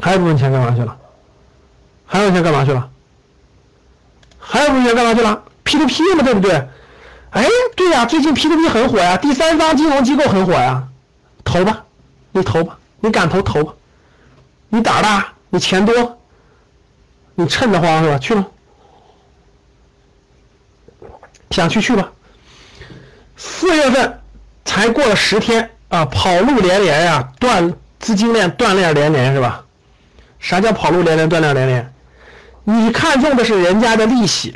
还有一部分钱干嘛去了？还有钱干嘛去了？还有部分钱干嘛去了？P2P 嘛，对不对？哎，对呀，最近 P2P 很火呀，第三方金融机构很火呀，投吧，你投吧，你敢投投吧，你胆大，你钱多，你趁得慌是吧？去吧，想去去吧。四月份才过了十天啊，跑路连连呀，断资金链断裂连连是吧？啥叫跑路连连，断链连连？你看中的是人家的利息，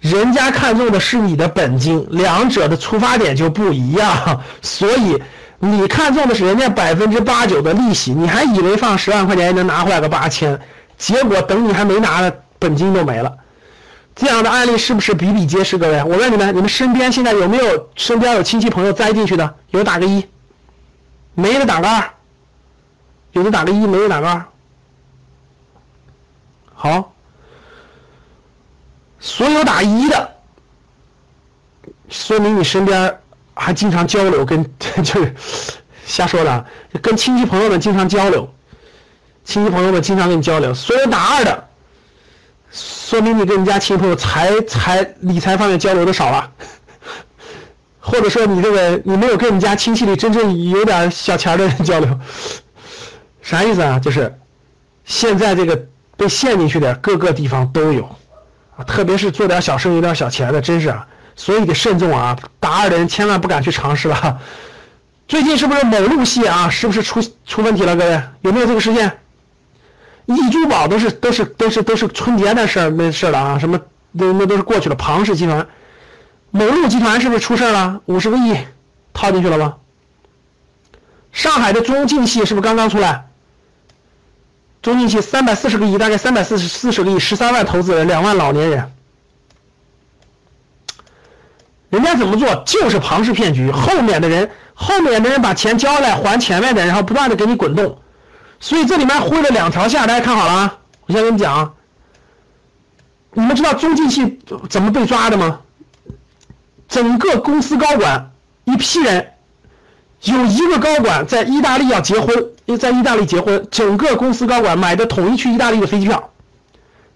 人家看中的是你的本金，两者的出发点就不一样。所以你看中的是人家百分之八九的利息，你还以为放十万块钱能拿回来个八千，结果等你还没拿呢，本金都没了。这样的案例是不是比比皆是？各位，我问你们，你们身边现在有没有身边有亲戚朋友栽进去的？有打个一，没的打个二，有的打个一，没的打个二。好，所有打一的，说明你身边还经常交流，跟 就是瞎说的，跟亲戚朋友们经常交流，亲戚朋友们经常跟你交流。所有打二的，说明你跟你家亲戚朋友财财理财方面交流的少了，或者说你这个你没有跟你家亲戚里真正有点小钱的人交流，啥意思啊？就是现在这个。被陷进去的各个地方都有，啊，特别是做点小生意、有点小钱的，真是，所以得慎重啊！打二的人千万不敢去尝试了。最近是不是某路系啊？是不是出出问题了？各位有没有这个事件？易珠宝都是都是都是都是春节的事儿，没事了啊？什么那那都是过去了。庞氏集团、某路集团是不是出事了？五十个亿套进去了吗？上海的中晋系是不是刚刚出来？中进去三百四十个亿，大概三百四十四十个亿，十三万投资人，两万老年人，人家怎么做？就是庞氏骗局，后面的人，后面的人把钱交来还前面的，然后不断的给你滚动，所以这里面挥了两条线，大家看好了啊！我先跟你讲，你们知道中进气怎么被抓的吗？整个公司高管一批人。有一个高管在意大利要结婚，在意大利结婚，整个公司高管买的统一去意大利的飞机票，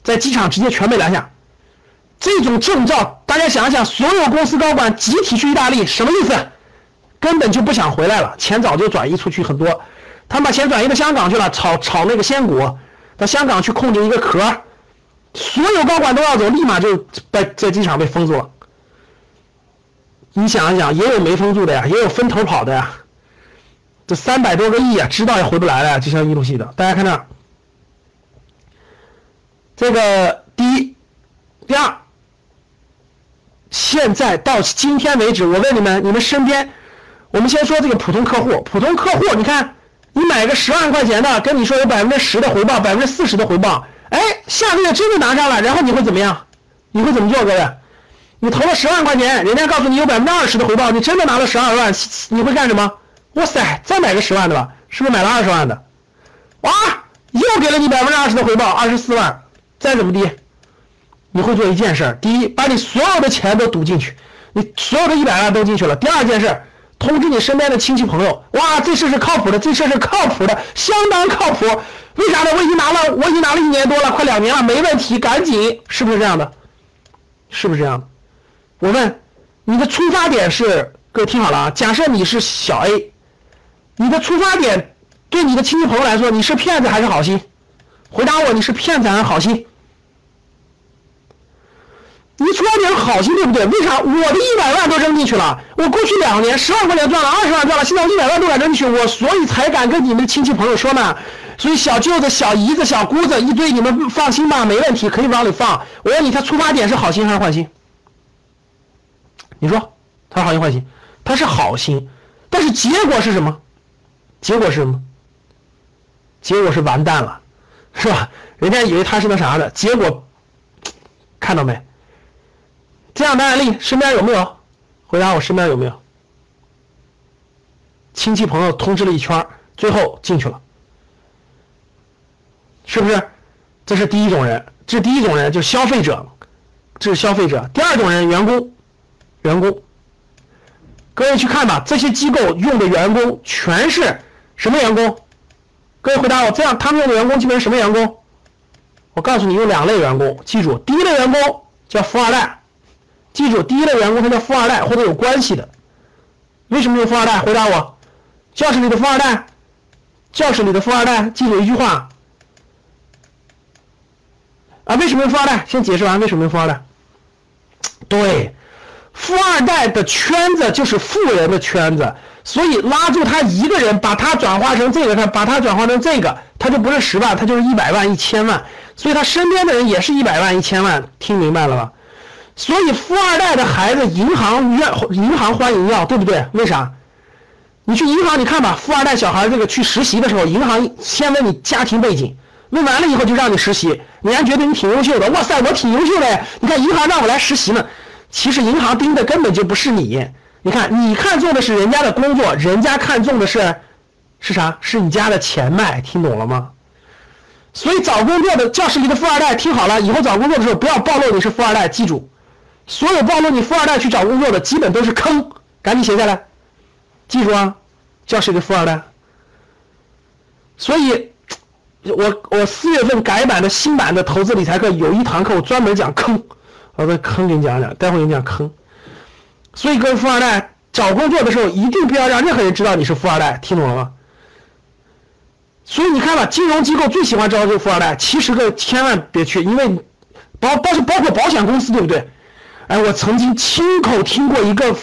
在机场直接全被拦下。这种证照，大家想想，所有公司高管集体去意大利，什么意思？根本就不想回来了，钱早就转移出去很多，他们把钱转移到香港去了，炒炒那个仙股，到香港去控制一个壳，所有高管都要走，立马就在在机场被封住了。你想一想，也有没封住的呀，也有分头跑的呀。这三百多个亿啊，知道也回不来了，就像一路系的。大家看这，这个第一、第二，现在到今天为止，我问你们，你们身边，我们先说这个普通客户，普通客户，你看，你买个十万块钱的，跟你说有百分之十的回报，百分之四十的回报，哎，下个月真的拿上了，然后你会怎么样？你会怎么做，各位？你投了十万块钱，人家告诉你有百分之二十的回报，你真的拿了十二万，你会干什么？哇塞，再买个十万的吧，是不是买了二十万的？哇，又给了你百分之二十的回报，二十四万，再怎么地，你会做一件事：第一，把你所有的钱都赌进去，你所有的一百万都进去了；第二件事，通知你身边的亲戚朋友，哇，这事是靠谱的，这事是靠谱的，相当靠谱。为啥呢？我已经拿了，我已经拿了一年多了，快两年了，没问题，赶紧，是不是这样的？是不是这样的？我问，你的出发点是？各位听好了啊！假设你是小 A，你的出发点对你的亲戚朋友来说，你是骗子还是好心？回答我，你是骗子还是好心？你出发点好心对不对？为啥我的一百万都扔进去了？我过去两年十万块钱赚了，二十万赚了，现在我一百万都敢扔进去，我所以才敢跟你们亲戚朋友说呢。所以小舅子、小姨子、小姑子一堆，你们放心吧，没问题，可以往里放。我问你，他出发点是好心还是坏心？你说他是好心坏心？他是好心，但是结果是什么？结果是什么？结果是完蛋了。是吧？人家以为他是那啥的，结果看到没？这样的案例身边有没有？回答我身边有没有？亲戚朋友通知了一圈，最后进去了，是不是？这是第一种人，这是第一种人，就是消费者，这是消费者。第二种人，员工，员工。各位去看吧，这些机构用的员工全是什么员工？各位回答我，这样他们用的员工基本是什么员工？我告诉你，有两类员工，记住，第一类员工叫富二代，记住，第一类员工他叫富二代或者有关系的。为什么用富二代？回答我，教室里的富二代，教室里的富二代，记住一句话啊，为什么用富二代？先解释完为什么用富二代。对。富二代的圈子就是富人的圈子，所以拉住他一个人，把他转化成这个，他把他转化成这个，他就不是十万，他就是一百万、一千万，所以他身边的人也是一百万、一千万，听明白了吧？所以富二代的孩子，银行愿银行欢迎要，对不对？为啥？你去银行，你看吧，富二代小孩这个去实习的时候，银行先问你家庭背景，问完了以后就让你实习，你还觉得你挺优秀的，哇塞，我挺优秀的，你看银行让我来实习呢。其实银行盯的根本就不是你，你看，你看中的是人家的工作，人家看中的是，是啥？是你家的钱脉，听懂了吗？所以找工作的教室里的富二代，听好了，以后找工作的时候不要暴露你是富二代，记住，所有暴露你富二代去找工作的，基本都是坑，赶紧写下来，记住啊，教室里的富二代。所以，我我四月份改版的新版的投资理财课有一堂课，我专门讲坑。我在坑给你讲讲，待会给你讲坑。所以各位富二代找工作的时候，一定不要让任何人知道你是富二代，听懂了吗？所以你看吧，金融机构最喜欢招这个富二代。其实各位千万别去，因为包包括包括保险公司，对不对？哎，我曾经亲口听过一个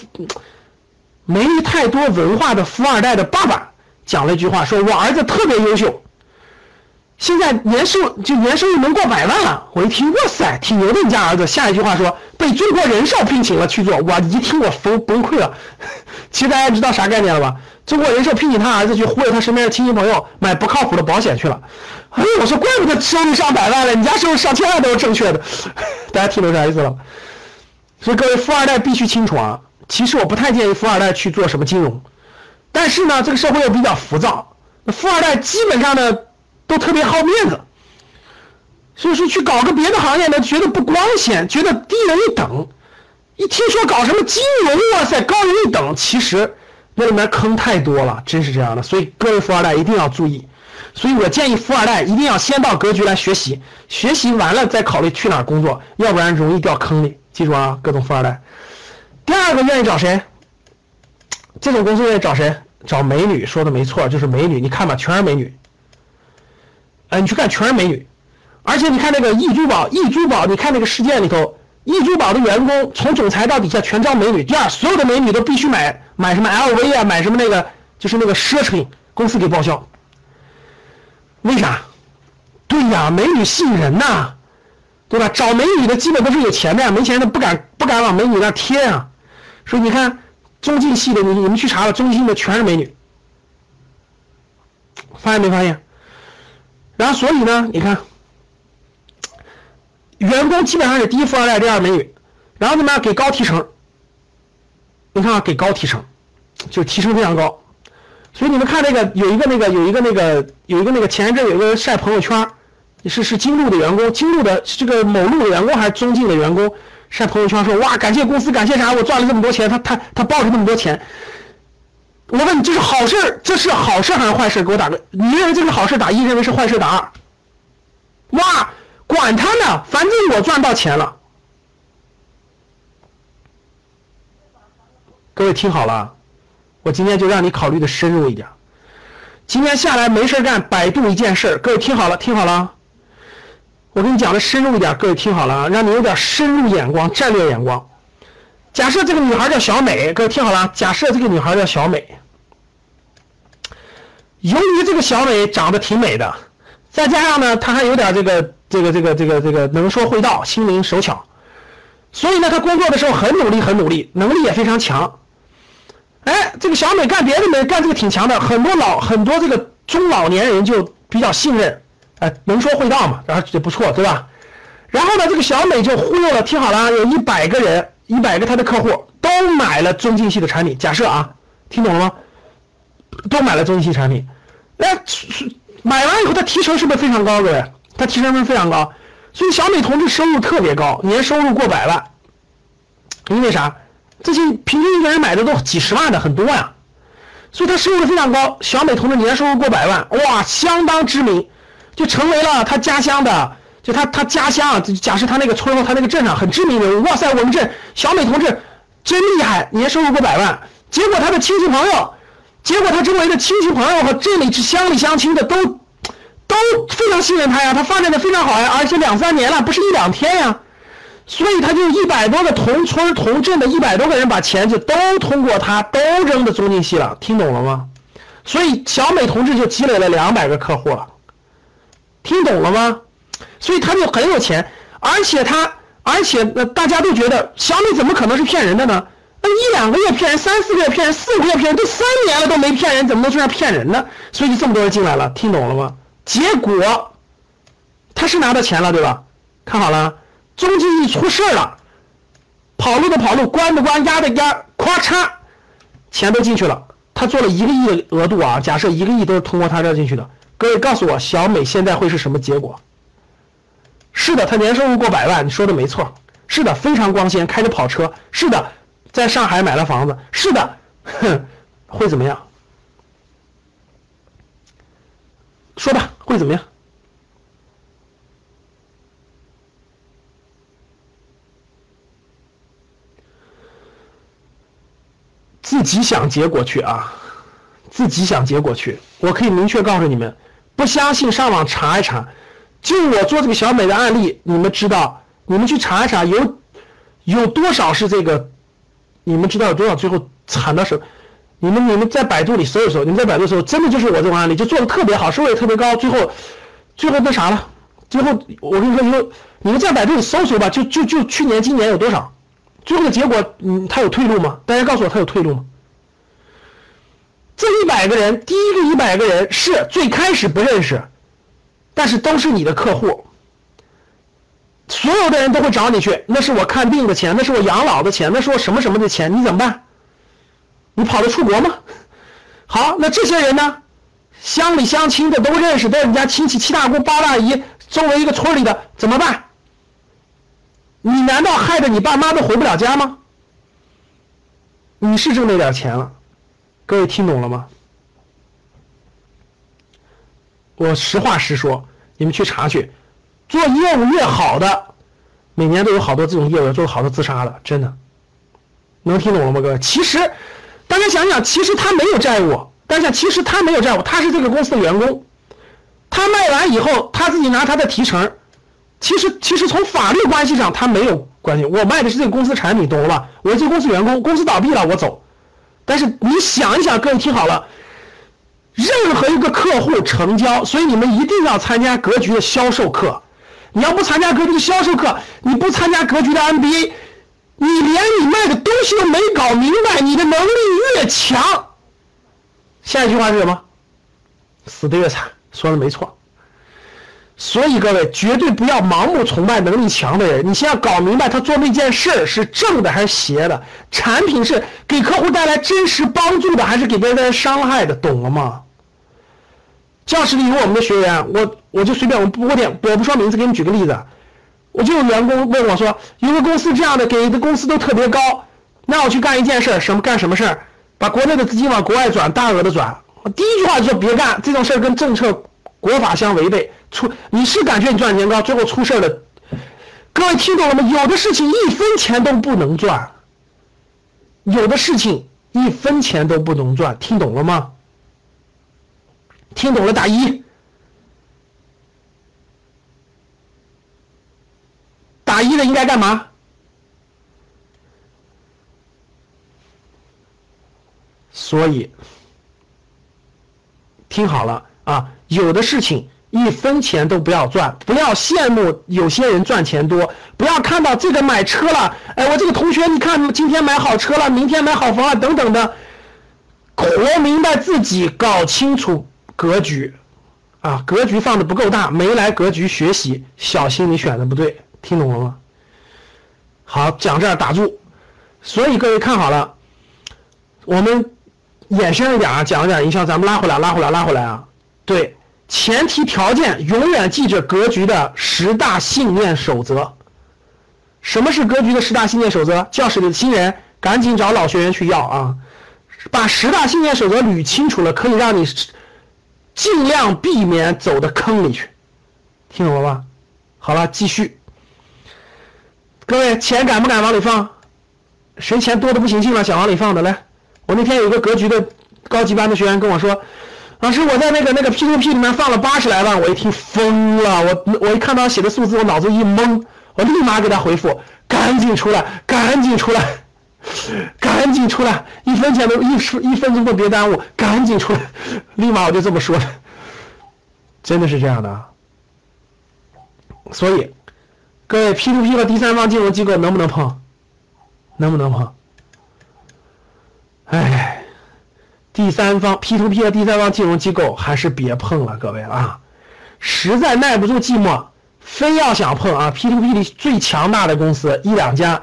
没太多文化的富二代的爸爸讲了一句话，说我儿子特别优秀。现在年收就年收入能过百万了，我一听，哇塞，挺牛的，你家儿子。下一句话说被中国人寿聘请了去做，我一听我崩崩溃了。其实大家知道啥概念了吧？中国人寿聘请他儿子去忽悠他身边的亲戚朋友买不靠谱的保险去了。哎，我说怪不得收入上百万了，你家收入上千万都是正确的。大家听懂啥意思了？所以各位富二代必须清楚啊。其实我不太建议富二代去做什么金融，但是呢，这个社会又比较浮躁，富二代基本上呢。都特别好面子，所以说去搞个别的行业呢，觉得不光鲜，觉得低人一等。一听说搞什么金融，哇塞，高人一等。其实那里面坑太多了，真是这样的。所以各位富二代一定要注意。所以我建议富二代一定要先到格局来学习，学习完了再考虑去哪工作，要不然容易掉坑里。记住啊，各种富二代。第二个愿意找谁？这种公司愿意找谁？找美女，说的没错，就是美女。你看吧，全是美女。哎，你去看全是美女，而且你看那个易珠宝，易珠宝，你看那个事件里头，易珠宝的员工从总裁到底下全招美女。第二，所有的美女都必须买买什么 LV 啊，买什么那个就是那个奢侈品，公司给报销。为啥？对呀，美女吸引人呐，对吧？找美女的基本都是有钱的呀，没钱的不敢不敢往美女那贴啊。所以你看中进系的，你你们去查了，中进的全是美女，发现没发现？然后，所以呢，你看，员工基本上是第一富二代，第二美女，然后怎么样给高提成？你看啊，给高提成，就提成非常高。所以你们看那个有一个那个有一个那个有一个那个前一阵有一个晒朋友圈，是是金鹿的员工，金鹿的这个某路的员工还是中进的员工晒朋友圈说哇，感谢公司，感谢啥？我赚了这么多钱，他他他抱着那么多钱。我问你，这是好事这是好事还是坏事？给我打个，你认为这是好事打一，认为是坏事打二。哇，管他呢，反正我赚到钱了。各位听好了，我今天就让你考虑的深入一点。今天下来没事干，百度一件事各位听好了，听好了。我跟你讲的深入一点，各位听好了，让你有点深入眼光、战略眼光。假设这个女孩叫小美，各位听好了，假设这个女孩叫小美。由于这个小美长得挺美的，再加上呢，她还有点这个这个这个这个这个能说会道，心灵手巧，所以呢，她工作的时候很努力，很努力，能力也非常强。哎，这个小美干别的没干这个挺强的，很多老很多这个中老年人就比较信任，哎，能说会道嘛，然后也不错，对吧？然后呢，这个小美就忽悠了，听好了，有一百个人，一百个他的客户都买了中金系的产品。假设啊，听懂了吗？都买了中金系产品，那买完以后，他提成是不是非常高？各位，他提成是非常高，所以小美同志收入特别高，年收入过百万。因为啥？这些平均一个人买的都几十万的，很多呀，所以他收入非常高。小美同志年收入过百万，哇，相当知名，就成为了他家乡的。他他家乡，假设他那个村或他那个镇上很知名人物，哇塞，我们镇小美同志真厉害，年收入过百万。结果他的亲戚朋友，结果他周围的亲戚朋友和镇里乡里乡亲的都 都非常信任他呀，他发展的非常好呀，而且两三年了，不是一两天呀。所以他就一百多个同村同镇的一百多个人把钱就都通过他都扔到中金系了，听懂了吗？所以小美同志就积累了两百个客户了，听懂了吗？所以他就很有钱，而且他，而且那大家都觉得小米怎么可能是骗人的呢？那一两个月骗人，三四个月骗人，四五个月骗人，都三年了都没骗人，怎么能说上骗人呢？所以就这么多人进来了，听懂了吗？结果他是拿到钱了，对吧？看好了，中金一出事了，跑路的跑路，关的关，压的压，咵嚓，钱都进去了。他做了一个亿的额度啊，假设一个亿都是通过他这进去的，各位告诉我，小美现在会是什么结果？是的，他年收入过百万，你说的没错。是的，非常光鲜，开着跑车。是的，在上海买了房子。是的，哼，会怎么样？说吧，会怎么样？自己想结果去啊，自己想结果去。我可以明确告诉你们，不相信上网查一查。就我做这个小美的案例，你们知道，你们去查一查，有有多少是这个？你们知道有多少最后惨到什么？你们你们在百度里搜一搜，你们在百度搜，真的就是我这种案例，就做的特别好，收入也特别高，最后最后那啥了？最后我跟你说，你们你们在百度里搜搜吧，就就就去年今年有多少？最后的结果，嗯，他有退路吗？大家告诉我他有退路吗？这一百个人，第一个一百个人是最开始不认识。但是都是你的客户，所有的人都会找你去。那是我看病的钱，那是我养老的钱，那是我什么什么的钱，你怎么办？你跑得出国吗？好，那这些人呢？乡里乡亲的都认识，都是你家亲戚，七大姑八大姨，周围一个村里的，怎么办？你难道害得你爸妈都回不了家吗？你是挣那点钱了，各位听懂了吗？我实话实说，你们去查去，做业务越好的，每年都有好多这种业务做好多自杀的，真的，能听懂了吗，各位？其实，大家想想，其实他没有债务，大家想其实他没有债务，他是这个公司的员工，他卖完以后，他自己拿他的提成，其实其实从法律关系上他没有关系，我卖的是这个公司产品，懂了吧？我是这公司员工，公司倒闭了我走，但是你想一想，各位听好了。任何一个客户成交，所以你们一定要参加格局的销售课。你要不参加格局的销售课，你不参加格局的 MBA，你连你卖的东西都没搞明白，你的能力越强，下一句话是什么？死的越惨。说的没错。所以各位绝对不要盲目崇拜能力强的人，你先要搞明白他做那件事是正的还是邪的，产品是给客户带来真实帮助的还是给别人带来伤害的，懂了吗？教室里有我们的学员，我我就随便我不我点我不说名字，给你举个例子，我就有员工问我说，有个公司这样的给的工资都特别高，那我去干一件事，什么干什么事儿，把国内的资金往国外转，大额的转。我第一句话就说别干这种事儿，跟政策国法相违背。出你是感觉你赚钱高，最后出事了。各位听懂了吗？有的事情一分钱都不能赚，有的事情一分钱都不能赚，听懂了吗？听懂了打一，打一的应该干嘛？所以听好了啊，有的事情一分钱都不要赚，不要羡慕有些人赚钱多，不要看到这个买车了，哎，我这个同学你看今天买好车了，明天买好房了等等的，活明白自己，搞清楚。格局，啊，格局放的不够大，没来格局学习，小心你选的不对，听懂了吗？好，讲这儿打住。所以各位看好了，我们延伸一点啊，讲一点营销，咱们拉回来，拉回来，拉回来啊。对，前提条件永远记着格局的十大信念守则。什么是格局的十大信念守则？教室里的新人赶紧找老学员去要啊！把十大信念守则捋清楚了，可以让你尽量避免走到坑里去。听懂了吧？好了，继续。各位，钱敢不敢往里放？谁钱多的不行劲了，想往里放的来。我那天有一个格局的高级班的学员跟我说：“老师，我在那个那个 ptp 里面放了八十来万。”我一听疯了，我我一看到写的数字，我脑子一懵。我立马给他回复：“赶紧出来，赶紧出来，赶紧出来！一分钱都一分一分钟都别耽误，赶紧出来！”立马我就这么说的，真的是这样的。所以，各位 P to P 和第三方金融机构能不能碰？能不能碰？哎，第三方 P to P 和第三方金融机构还是别碰了，各位啊，实在耐不住寂寞。非要想碰啊，P to P 里最强大的公司一两家，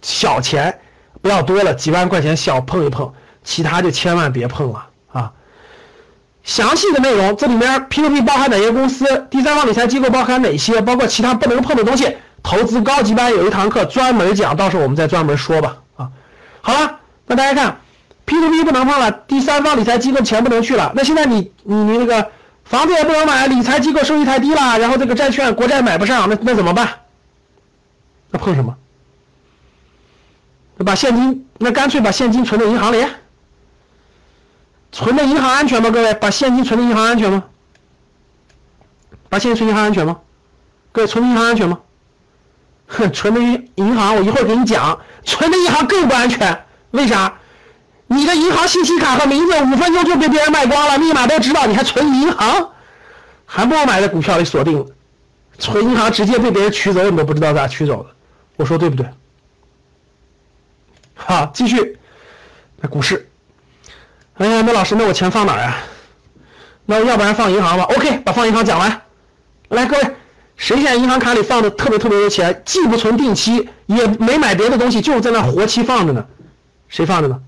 小钱不要多了，几万块钱小碰一碰，其他就千万别碰了啊。详细的内容，这里面 P to P 包含哪些公司，第三方理财机构包含哪些，包括其他不能碰的东西，投资高级班有一堂课专门讲，到时候我们再专门说吧啊。好了，那大家看，P to P 不能碰了，第三方理财机构钱不能去了，那现在你你你那个。房子也不能买，理财机构收益太低了，然后这个债券、国债买不上，那那怎么办？那碰什么？把现金，那干脆把现金存在银行里，存在银行安全吗？各位，把现金存在银行安全吗？把现金存银行安全吗？各位，存银行安全吗？哼，存的银银行，我一会儿给你讲，存的银行更不安全，为啥？你的银行信息卡和名字五分钟就被别人卖光了，密码都知道，你还存银行？还不如买在股票里锁定了，存银行直接被别人取走，你都不知道咋取走的。我说对不对？好，继续。那股市，哎呀，那老师，那我钱放哪儿啊？那要不然放银行吧？OK，把放银行讲完。来，各位，谁现在银行卡里放的特别特别多钱，既不存定期，也没买别的东西，就在那活期放着呢？谁放着呢？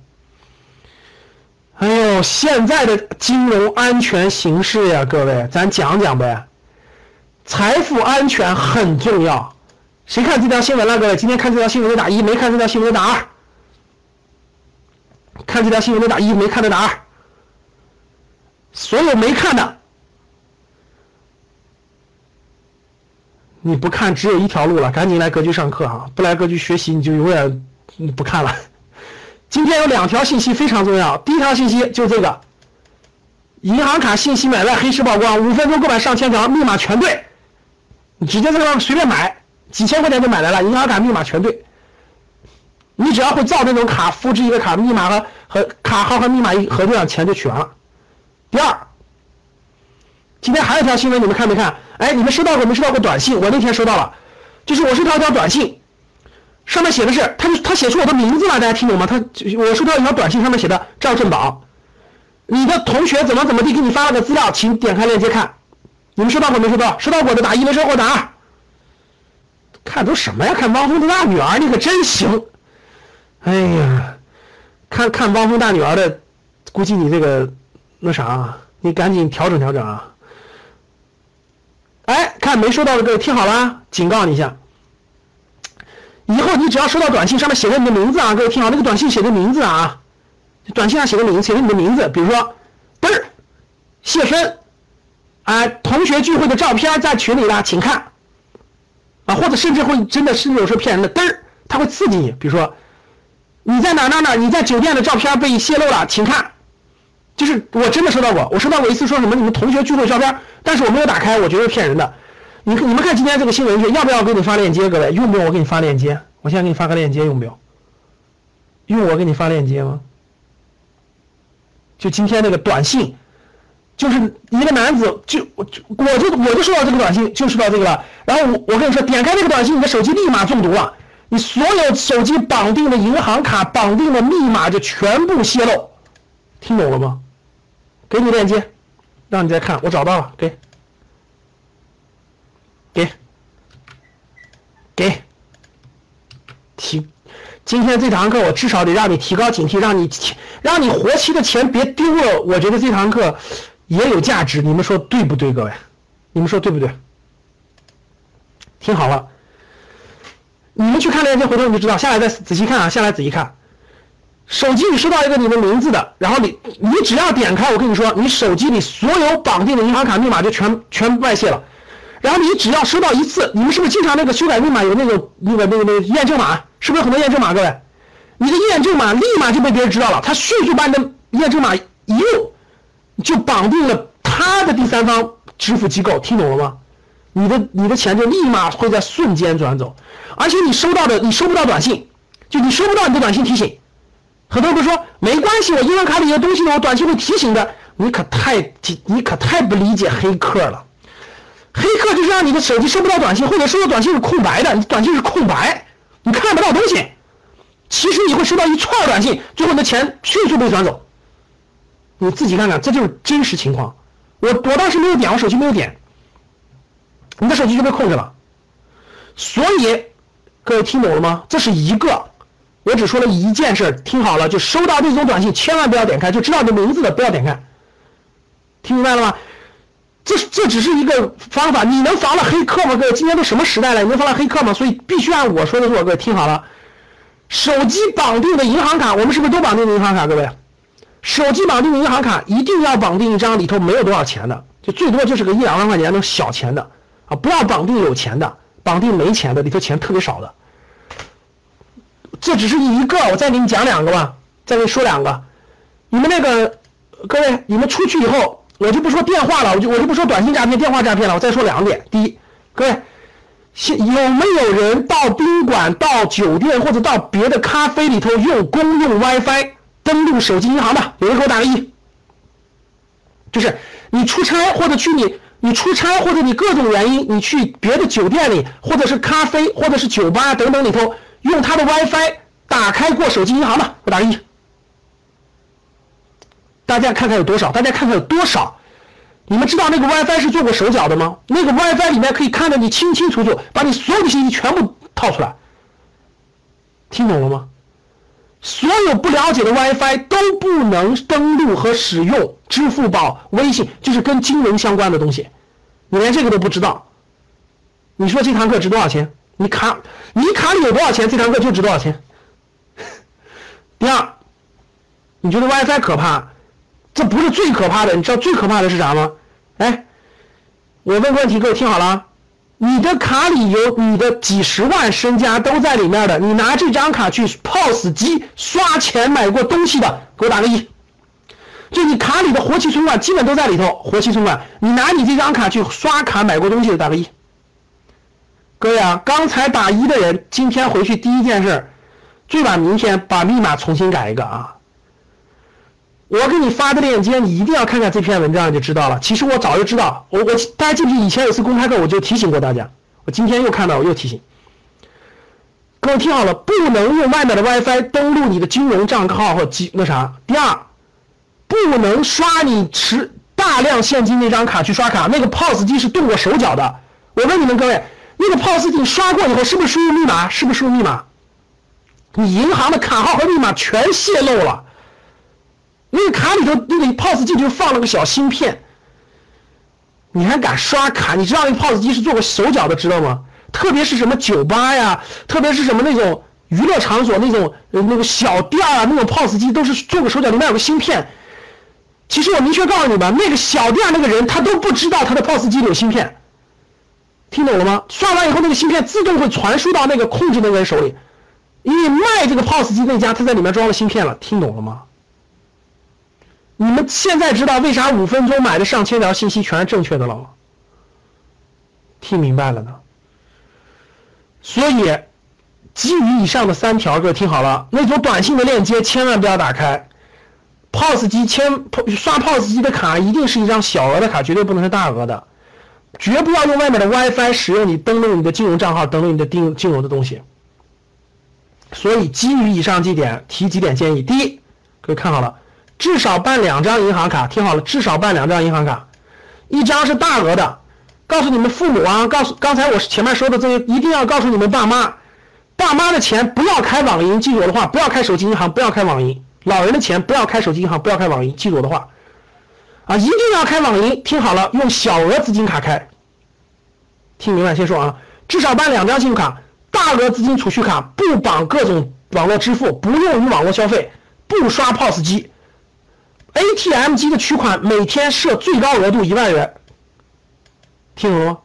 哎呦，现在的金融安全形势呀，各位，咱讲讲呗。财富安全很重要。谁看这条新闻了？各位，今天看这条新闻的打一，没看这条新闻的打二。看这条新闻的打一，没看的打二。所有没看的，你不看只有一条路了，赶紧来格局上课啊！不来格局学习，你就永远不看了。今天有两条信息非常重要。第一条信息就这个，银行卡信息买卖黑市曝光，五分钟购买上千条，密码全对，你直接在上随便买，几千块钱就买来了，银行卡密码全对。你只要会造这种卡，复制一个卡密码和和卡号和密码一合并上，钱就取完了。第二，今天还有一条新闻，你们看没看？哎，你们收到过没收到过短信？我那天收到了，就是我收到一条短信。上面写的是，他他写出我的名字了，大家听懂吗？他我收到一条短信，上面写的赵振宝，你的同学怎么怎么地给你发了个资料，请点开链接看。你们收到过没收到？收到过的打一，没收过打二。看都什么呀？看汪峰的大女儿，你可真行。哎呀，看看汪峰大女儿的，估计你这个那啥，你赶紧调整调整啊。哎，看没收到的各位听好了，警告你一下。以后你只要收到短信，上面写着你的名字啊，各位听好，那个短信写的名字啊，短信上写的名字，写的你的名字，比如说，嘚儿，谢申，啊，同学聚会的照片在群里了，请看，啊，或者甚至会真的是有时候骗人的，嘚儿，他会刺激你，比如说，你在哪哪哪，你在酒店的照片被泄露了，请看，就是我真的收到过，我收到过一次说什么你们同学聚会照片，但是我没有打开，我觉得骗人的。你你们看今天这个新闻去，要不要给你发链接？各位用不用我给你发链接？我现在给你发个链接，用不用？用我给你发链接吗？就今天那个短信，就是一个男子，就我就我就我就收到这个短信，就收到这个了。然后我我跟你说，点开那个短信，你的手机立马中毒了，你所有手机绑定的银行卡、绑定的密码就全部泄露，听懂了吗？给你链接，让你再看，我找到了，给，给，给，提。今天这堂课我至少得让你提高警惕，让你让你活期的钱别丢了。我觉得这堂课也有价值，你们说对不对，各位？你们说对不对？听好了，你们去看链接，回头你就知道。下来再仔细看啊，下来仔细看。手机里收到一个你的名字的，然后你你只要点开，我跟你说，你手机里所有绑定的银行卡密码就全全外泄了。然后你只要收到一次，你们是不是经常那个修改密码有那个那个那个那个验证码？是不是很多验证码？各位，你的验证码立马就被别人知道了，他迅速把你的验证码一用，就绑定了他的第三方支付机构，听懂了吗？你的你的钱就立马会在瞬间转走，而且你收到的你收不到短信，就你收不到你的短信提醒。很多人不说没关系，我银行卡里的东西呢，我短信会提醒的。你可太你可太不理解黑客了，黑客就是让你的手机收不到短信，或者收到短信是空白的，你短信是空白。你看不到东西，其实你会收到一串短信，最后你的钱迅速被转走。你自己看看，这就是真实情况。我我当时没有点，我手机没有点，你的手机就被控制了。所以各位听懂了吗？这是一个，我只说了一件事，听好了，就收到这种短信千万不要点开，就知道你的名字的不要点开。听明白了吗？这这只是一个方法，你能防了黑客吗？各位，今天都什么时代了，你能防了黑客吗？所以必须按我说的做。各位听好了，手机绑定的银行卡，我们是不是都绑定的银行卡？各位，手机绑定的银行卡一定要绑定一张里头没有多少钱的，就最多就是个一两万块钱那种小钱的啊，不要绑定有钱的，绑定没钱的，里头钱特别少的。这只是一个，我再给你讲两个吧，再给你说两个。你们那个各位，你们出去以后。我就不说电话了，我就我就不说短信诈骗、电话诈骗了。我再说两点：第一，各位，现有没有人到宾馆、到酒店或者到别的咖啡里头用公用 WiFi 登录手机银行的？有人给我打个一。就是你出差或者去你你出差或者你各种原因你去别的酒店里或者是咖啡或者是酒吧等等里头用他的 WiFi 打开过手机银行的，我打个一。大家看看有多少？大家看看有多少？你们知道那个 WiFi 是做过手脚的吗？那个 WiFi 里面可以看到你清清楚楚，把你所有的信息全部套出来。听懂了吗？所有不了解的 WiFi 都不能登录和使用支付宝、微信，就是跟金融相关的东西。你连这个都不知道，你说这堂课值多少钱？你卡你卡里有多少钱？这堂课就值多少钱？第二，你觉得 WiFi 可怕？这不是最可怕的，你知道最可怕的是啥吗？哎，我问个问题，各位听好了，你的卡里有你的几十万身家都在里面的，你拿这张卡去 POS 机刷钱买过东西的，给我打个一。就你卡里的活期存款基本都在里头，活期存款，你拿你这张卡去刷卡买过东西的，打个一。各位啊，刚才打一的人，今天回去第一件事，最晚明天把密码重新改一个啊。我给你发的链接，你一定要看看这篇文章，就知道了。其实我早就知道，我我大家记不记？以前有次公开课，我就提醒过大家。我今天又看到，我又提醒各位听好了，不能用外面的 WiFi 登录你的金融账号或机那啥。第二，不能刷你持大量现金那张卡去刷卡，那个 POS 机是动过手脚的。我问你们各位，那个 POS 机刷过以后，是不是输入密码？是不是输入密码？你银行的卡号和密码全泄露了。那个卡里头，那个 POS 机就放了个小芯片，你还敢刷卡？你知道那个 POS 机是做过手脚的，知道吗？特别是什么酒吧呀，特别是什么那种娱乐场所那种那个小店啊，那种 POS 机都是做过手脚，里面有个芯片。其实我明确告诉你们，那个小店那个人他都不知道他的 POS 机里有芯片，听懂了吗？刷完以后，那个芯片自动会传输到那个控制那个人手里，因为卖这个 POS 机那家他在里面装了芯片了，听懂了吗？你们现在知道为啥五分钟买的上千条信息全是正确的了？听明白了呢。所以，基于以上的三条，各位听好了，那种短信的链接千万不要打开。POS 机签刷 POS 机的卡一定是一张小额的卡，绝对不能是大额的。绝不要用外面的 WiFi 使用你登录你的金融账号，登录你的金金融的东西。所以，基于以上几点，提几点建议。第一，各位看好了。至少办两张银行卡，听好了，至少办两张银行卡。一张是大额的，告诉你们父母啊，告诉刚才我前面说的这些，一定要告诉你们爸妈，爸妈的钱不要开网银，记住我的话，不要开手机银行，不要开网银。老人的钱不要开手机银行，不要开网银，记住我的话，啊，一定要开网银。听好了，用小额资金卡开。听明白？先说啊，至少办两张信用卡，大额资金储蓄卡不绑各种网络支付，不用于网络消费，不刷 POS 机，ATM 机的取款每天设最高额度一万元。听懂了吗？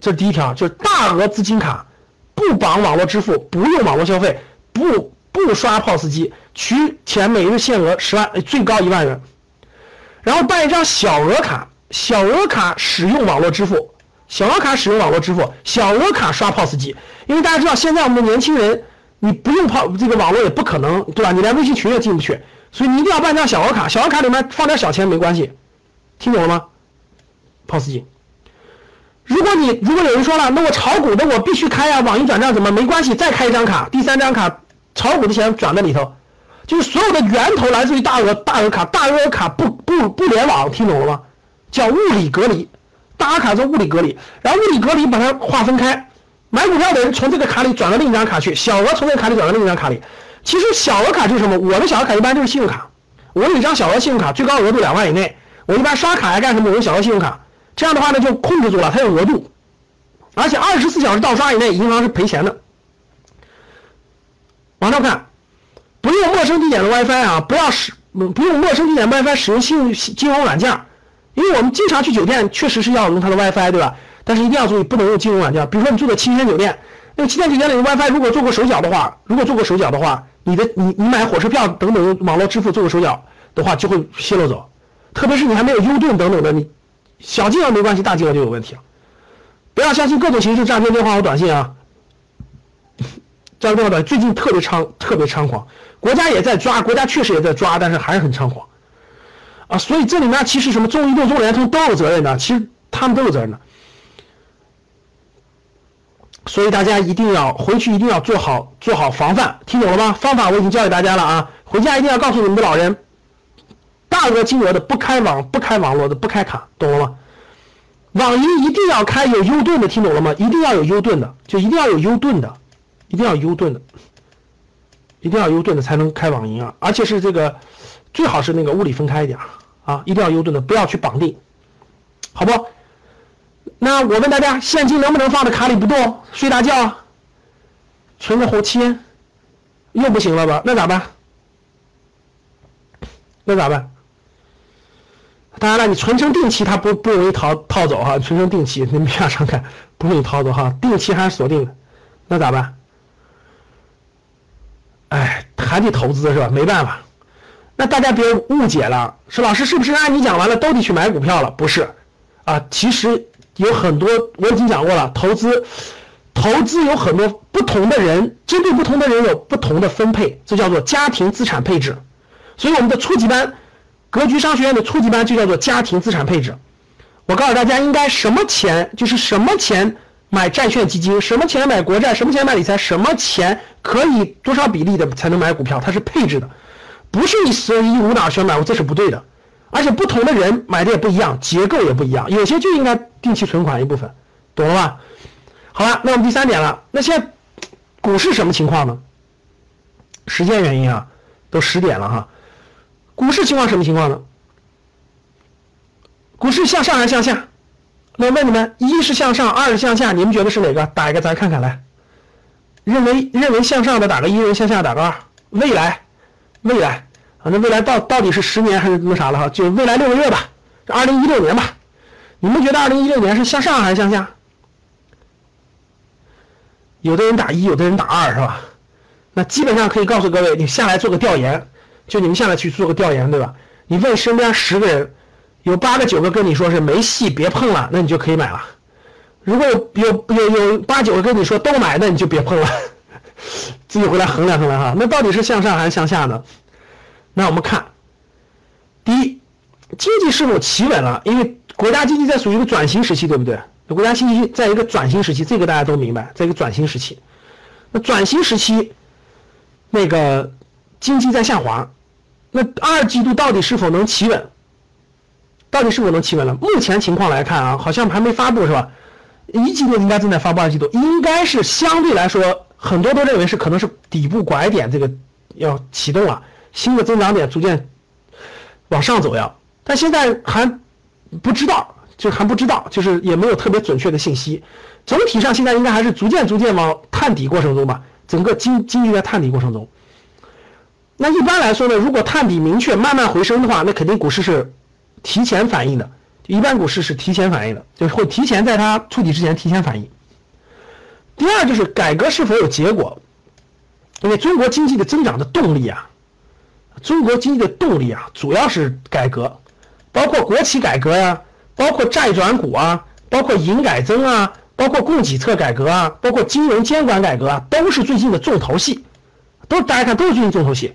这是第一条，就是大额资金卡不绑网络支付，不用网络消费，不。不刷 POS 机，取钱每日限额十万，最高一万元。然后办一张小额卡，小额卡使用网络支付，小额卡使用网络支付，小额卡刷 POS 机。因为大家知道，现在我们的年轻人，你不用泡这个网络也不可能，对吧？你连微信群也进不去，所以你一定要办张小额卡。小额卡里面放点小钱没关系，听懂了吗？POS 机。如果你如果有人说了，那我炒股的我必须开呀，网银转账怎么没关系？再开一张卡，第三张卡。炒股的钱转在里头，就是所有的源头来自于大额大额卡，大额卡不不不联网，听懂了吗？叫物理隔离，大额卡做物理隔离，然后物理隔离把它划分开，买股票的人从这个卡里转到另一张卡去，小额从这个卡里转到另一张卡里。其实小额卡就是什么？我的小额卡一般就是信用卡，我有一张小额信用卡，最高额度两万以内，我一般刷卡呀干什么？我用小额信用卡，这样的话呢就控制住了，它有额度，而且二十四小时盗刷以内，银行是赔钱的。往上看，不用陌生地点的 WiFi 啊，不要使不用陌生地点 WiFi 使用信用金融软件，因为我们经常去酒店，确实是要用它的 WiFi，对吧？但是一定要注意，不能用金融软件。比如说你住的七天酒店，那七天酒店里的 WiFi 如果做过手脚的话，如果做过手脚的话，你的你你买火车票等等网络支付做个手脚的话，就会泄露走。特别是你还没有 U 盾等等的，你小金额没关系，大金额就有问题了。不要相信各种形式诈骗电话和短信啊。诈骗的最近特别猖特别猖狂，国家也在抓，国家确实也在抓，但是还是很猖狂，啊，所以这里面其实什么中移动、中联通都有责任的，其实他们都有责任的，所以大家一定要回去一定要做好做好防范，听懂了吗？方法我已经教给大家了啊，回家一定要告诉你们的老人，大额金额的不开网不开网络的不开卡，懂了吗？网银一定要开有 U 盾的，听懂了吗？一定要有 U 盾的，就一定要有 U 盾的。一定要 U 盾的，一定要 U 盾的才能开网银啊！而且是这个，最好是那个物理分开一点啊！一定要 U 盾的，不要去绑定，好不？那我问大家，现金能不能放在卡里不动？睡大觉，存个活期，又不行了吧？那咋办？那咋办？当然了，你存成定期，它不不容易逃套走哈。存成定期，你别上看，不容易逃走哈。定期还是锁定的，那咋办？哎，还得投资是吧？没办法，那大家别误解了，说老师是不是按你讲完了都得去买股票了？不是，啊，其实有很多我已经讲过了，投资，投资有很多不同的人，针对不同的人有不同的分配，这叫做家庭资产配置。所以我们的初级班，格局商学院的初级班就叫做家庭资产配置。我告诉大家，应该什么钱就是什么钱。买债券基金，什么钱买国债，什么钱买理财，什么钱可以多少比例的才能买股票？它是配置的，不是你随意无脑选买，这是不对的。而且不同的人买的也不一样，结构也不一样，有些就应该定期存款一部分，懂了吧？好了，那我们第三点了，那现在股市什么情况呢？时间原因啊，都十点了哈，股市情况什么情况呢？股市向上还是向下？那问你们，一是向上，二是向下，你们觉得是哪个？打一个，咱看看来。认为认为向上的打个一，认为向下打个二。未来，未来啊，那未来到到底是十年还是那啥了哈？就未来六个月吧，二零一六年吧。你们觉得二零一六年是向上还是向下？有的人打一，有的人打二，是吧？那基本上可以告诉各位，你下来做个调研，就你们下来去做个调研，对吧？你问身边十个人。有八个九个跟你说是没戏，别碰了，那你就可以买了。如果有有有有八九个跟你说都买，那你就别碰了，自己回来衡量衡量哈。那到底是向上还是向下呢？那我们看，第一，经济是否企稳了？因为国家经济在属于一个转型时期，对不对？国家经济在一个转型时期，这个大家都明白，在一个转型时期。那转型时期，那个经济在下滑，那二季度到底是否能企稳？到底是否能企稳了？目前情况来看啊，好像还没发布是吧？一季度应该正在发布，二季度应该是相对来说，很多都认为是可能是底部拐点，这个要启动了，新的增长点逐渐往上走呀，但现在还不知道，就还不知道，就是也没有特别准确的信息。总体上现在应该还是逐渐逐渐往探底过程中吧，整个经经济在探底过程中。那一般来说呢，如果探底明确，慢慢回升的话，那肯定股市是提前反应的。一般股市是提前反应的，就是会提前在它触底之前提前反应。第二就是改革是否有结果，因为中国经济的增长的动力啊，中国经济的动力啊，主要是改革，包括国企改革呀，包括债转股啊，包括营改增啊，包括供给侧改革啊，包括金融监管改革啊，都是最近的重头戏，都大家看都是最近重头戏。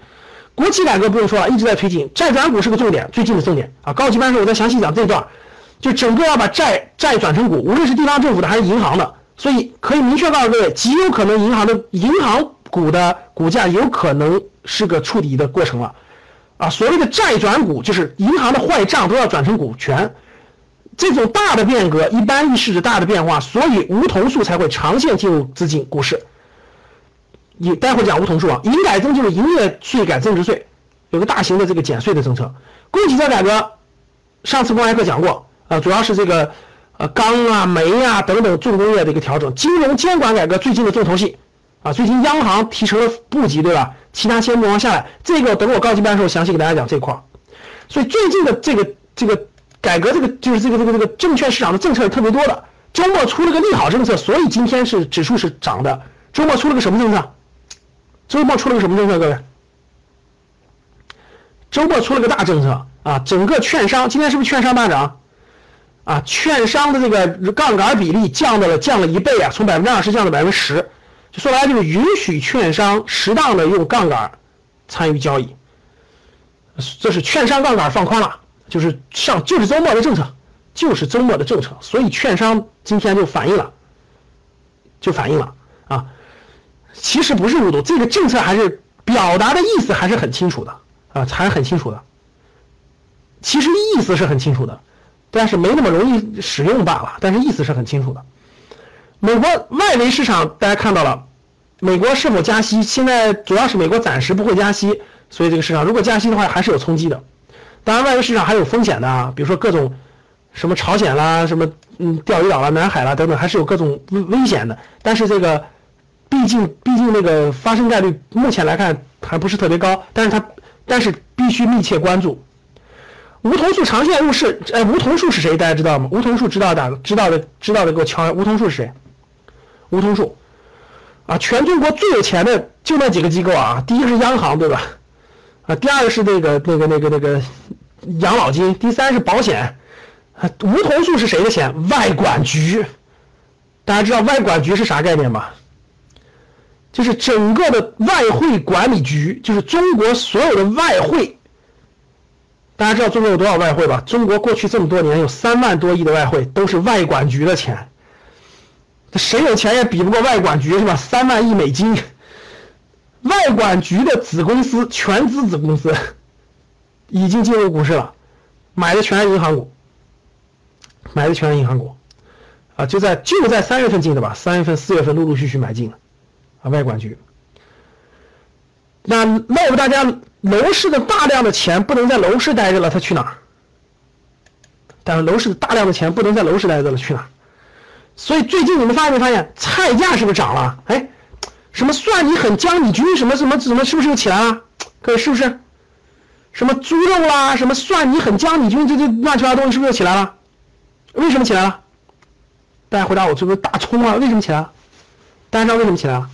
国企改革不用说了，一直在推进，债转股是个重点，最近的重点啊。高级班时候我再详细讲这段。就整个要把债债转成股，无论是地方政府的还是银行的，所以可以明确告诉各位，极有可能银行的银行股的股价有可能是个触底的过程了，啊，所谓的债转股就是银行的坏账都要转成股权，这种大的变革一般预示着大的变化，所以梧桐树才会长线进入资金股市。你待会讲梧桐树啊，营改增就是营业税改增值税，有个大型的这个减税的政策，供给侧改革，上次公开课讲过。啊，主要是这个，呃，钢啊、煤啊等等重工业的一个调整，金融监管改革最近的重头戏，啊，最近央行提成了部级，对吧？其他先不往下来，这个等我高级班的时候详细给大家讲这块儿。所以最近的这个这个改革，这个就是这个这个这个证券市场的政策是特别多的。周末出了个利好政策，所以今天是指数是涨的。周末出了个什么政策？周末出了个什么政策？各位，周末出了个大政策啊！整个券商今天是不是券商大涨？啊，券商的这个杠杆比例降到了降了一倍啊，从百分之二十降到百分之十，说白了就是允许券商适当的用杠杆参与交易，这是券商杠杆放宽了，就是上就是周末的政策，就是周末的政策，所以券商今天就反映了，就反映了啊，其实不是入读，这个政策还是表达的意思还是很清楚的啊，还是很清楚的，其实意思是很清楚的。但是没那么容易使用罢了，但是意思是很清楚的。美国外围市场大家看到了，美国是否加息？现在主要是美国暂时不会加息，所以这个市场如果加息的话，还是有冲击的。当然，外围市场还有风险的啊，比如说各种什么朝鲜啦、什么嗯钓鱼岛啦、南海啦等等，还是有各种危危险的。但是这个毕竟毕竟那个发生概率目前来看还不是特别高，但是它但是必须密切关注。梧桐树长线入市，哎，梧桐树是谁？大家知道吗？梧桐树知道的，知道的，知道的，给我敲。梧桐树是谁？梧桐树，啊，全中国最有钱的就那几个机构啊。第一个是央行，对吧？啊，第二个是那个那个那个那个养老金，第三是保险。梧桐树是谁的钱？外管局。大家知道外管局是啥概念吗？就是整个的外汇管理局，就是中国所有的外汇。大家知道中国有多少外汇吧？中国过去这么多年有三万多亿的外汇，都是外管局的钱。谁有钱也比不过外管局是吧？三万亿美金，外管局的子公司全资子公司已经进入股市了，买的全是银行股，买的全是银行股，啊，就在就在三月份进的吧？三月份、四月份陆陆续续买进了，啊，外管局。那那我们大家。楼市的大量的钱不能在楼市待着了，他去哪儿？但是楼市的大量的钱不能在楼市待着了，去哪儿？所以最近你们发现没发现菜价是不是涨了？哎，什么蒜泥粉、江米菌，什么什么什么，是不是又起来了？各位是不是？什么猪肉啦，什么蒜泥粉、江米菌，这这乱七八糟东西是不是又起来了？为什么起来了？大家回答我，这不是大葱啊？为什么起来了？大家知道为什么起来了？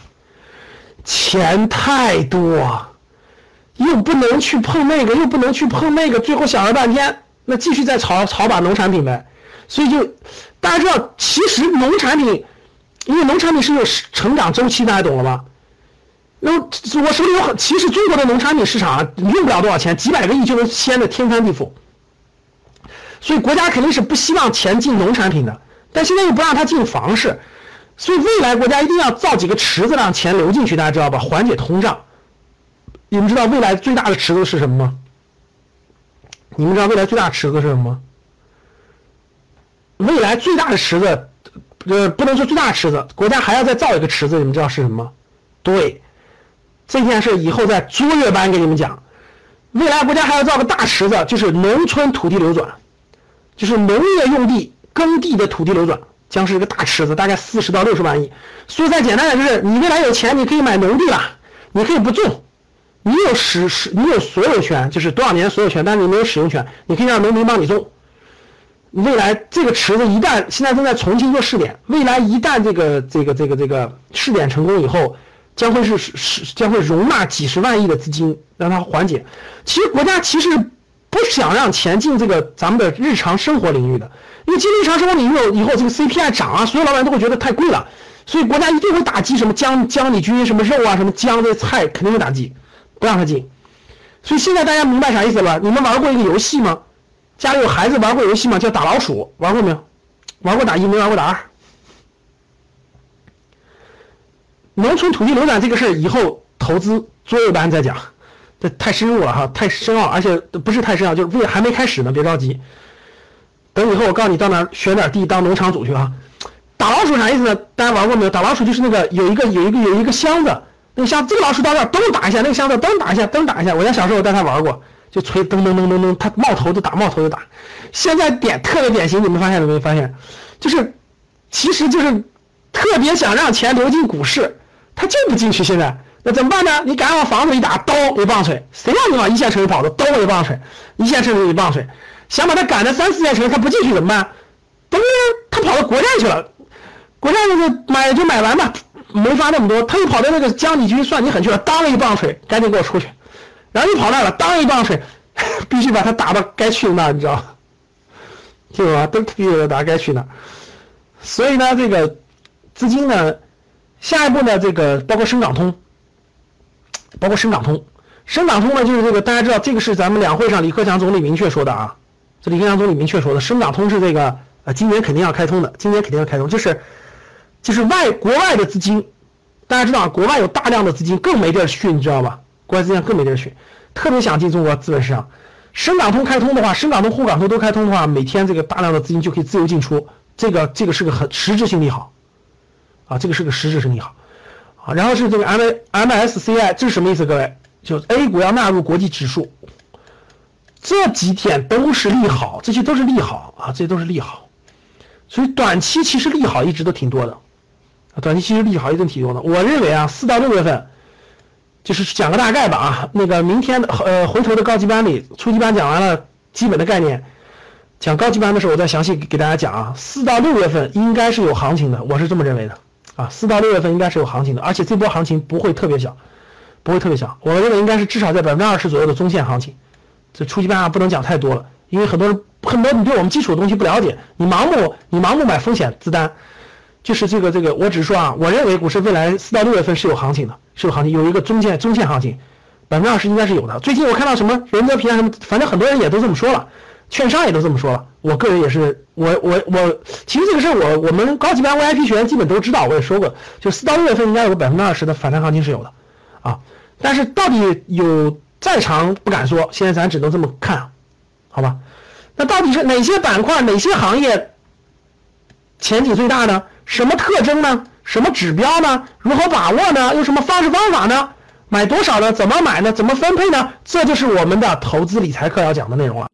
钱太多。又不能去碰那个，又不能去碰那个，最后想了半天，那继续再炒炒把农产品呗。所以就大家知道，其实农产品，因为农产品是有成长周期，大家懂了吗？那我手里有很，其实中国的农产品市场啊用不了多少钱，几百个亿就能掀得天翻地覆。所以国家肯定是不希望钱进农产品的，但现在又不让它进房市，所以未来国家一定要造几个池子让钱流进去，大家知道吧？缓解通胀。你们知道未来最大的池子是什么吗？你们知道未来最大池子是什么吗？未来最大的池子，呃，不能说最大的池子，国家还要再造一个池子，你们知道是什么吗？对，这件事以后在卓越班给你们讲。未来国家还要造个大池子，就是农村土地流转，就是农业用地耕地的土地流转，将是一个大池子，大概四十到六十万亿。所以再简单点就是，你未来有钱，你可以买农地了，你可以不种，你有使使，你有所有权，就是多少年所有权，但是你没有使用权，你可以让农民帮你种。未来这个池子一旦现在正在重庆做试点，未来一旦这个这个这个这个试点成功以后。将会是是将会容纳几十万亿的资金，让它缓解。其实国家其实不想让钱进这个咱们的日常生活领域的，因为进日常生活领域以后，这个 CPI 涨啊，所有老板都会觉得太贵了，所以国家一定会打击什么姜姜里菌、什么肉啊、什么姜的菜，肯定会打击，不让它进。所以现在大家明白啥意思了？你们玩过一个游戏吗？家里有孩子玩过游戏吗？叫打老鼠，玩过没有？玩过打一，没玩过打二。农村土地流转这个事儿，以后投资作业班再讲，这太深入了哈，太深奥，而且不是太深奥，就是未还没开始呢，别着急。等以后我告诉你到哪选点地当农场主去啊。打老鼠啥意思呢？大家玩过没有？打老鼠就是那个有一个有一个有一个箱子，那个箱这个老鼠到那儿噔打一下，那个箱子噔打一下，噔打一下。我在小时候带他玩过，就锤噔噔噔噔噔，他冒头就打，冒头就打。现在点特别典型，你们发现了没？发现就是其实就是特别想让钱流进股市。他进不进去？现在那怎么办呢？你敢往房子一打，刀一棒槌，谁让你往一线城市跑的？刀一棒槌，一线城市一棒槌，想把他赶到三四线城市，他不进去怎么办？噔，他跑到国债去了，国债那个买就买完吧，没发那么多，他又跑到那个江里去算你狠去了，当了一棒槌，赶紧给我出去，然后又跑那了，当一棒槌，必须把他打到该去的那，你知道？听懂吗？都必须打该去那，所以呢，这个资金呢？下一步呢？这个包括深港通，包括深港通，深港通呢就是这个大家知道，这个是咱们两会上李克强总理明确说的啊。这李克强总理明确说的，深港通是这个呃今年肯定要开通的，今年肯定要开通，就是就是外国外的资金，大家知道国外有大量的资金更没地儿去，你知道吧？国外资金更没地儿去，特别想进中国资本市场。深港通开通的话，深港通、沪港通都开通的话，每天这个大量的资金就可以自由进出，这个这个是个很实质性利好。啊，这个是个实质性利好，啊，然后是这个 M M S C I，这是什么意思？各位，就 A 股要纳入国际指数，这几天都是利好，这些都是利好啊，这些都是利好，所以短期其实利好一直都挺多的，短期其实利好一直挺多的。我认为啊，四到六月份，就是讲个大概吧啊，那个明天呃回头的高级班里，初级班讲完了基本的概念，讲高级班的时候我再详细给大家讲啊，四到六月份应该是有行情的，我是这么认为的。啊，四到六月份应该是有行情的，而且这波行情不会特别小，不会特别小。我认为应该是至少在百分之二十左右的中线行情。这初级班啊不能讲太多了，因为很多人很多你对我们基础的东西不了解，你盲目你盲目买风险资单，就是这个这个，我只是说啊，我认为股市未来四到六月份是有行情的，是有行情，有一个中线中线行情，百分之二十应该是有的。最近我看到什么任泽平啊什么，反正很多人也都这么说了。券商也都这么说了，我个人也是，我我我，其实这个事儿我我们高级班 VIP 学员基本都知道，我也说过，就四到六月份应该有个百分之二十的反弹行情是有的，啊，但是到底有再长不敢说，现在咱只能这么看，好吧？那到底是哪些板块、哪些行业前景最大呢？什么特征呢？什么指标呢？如何把握呢？用什么方式方法呢？买多少呢？怎么买呢？怎么分配呢？这就是我们的投资理财课要讲的内容了。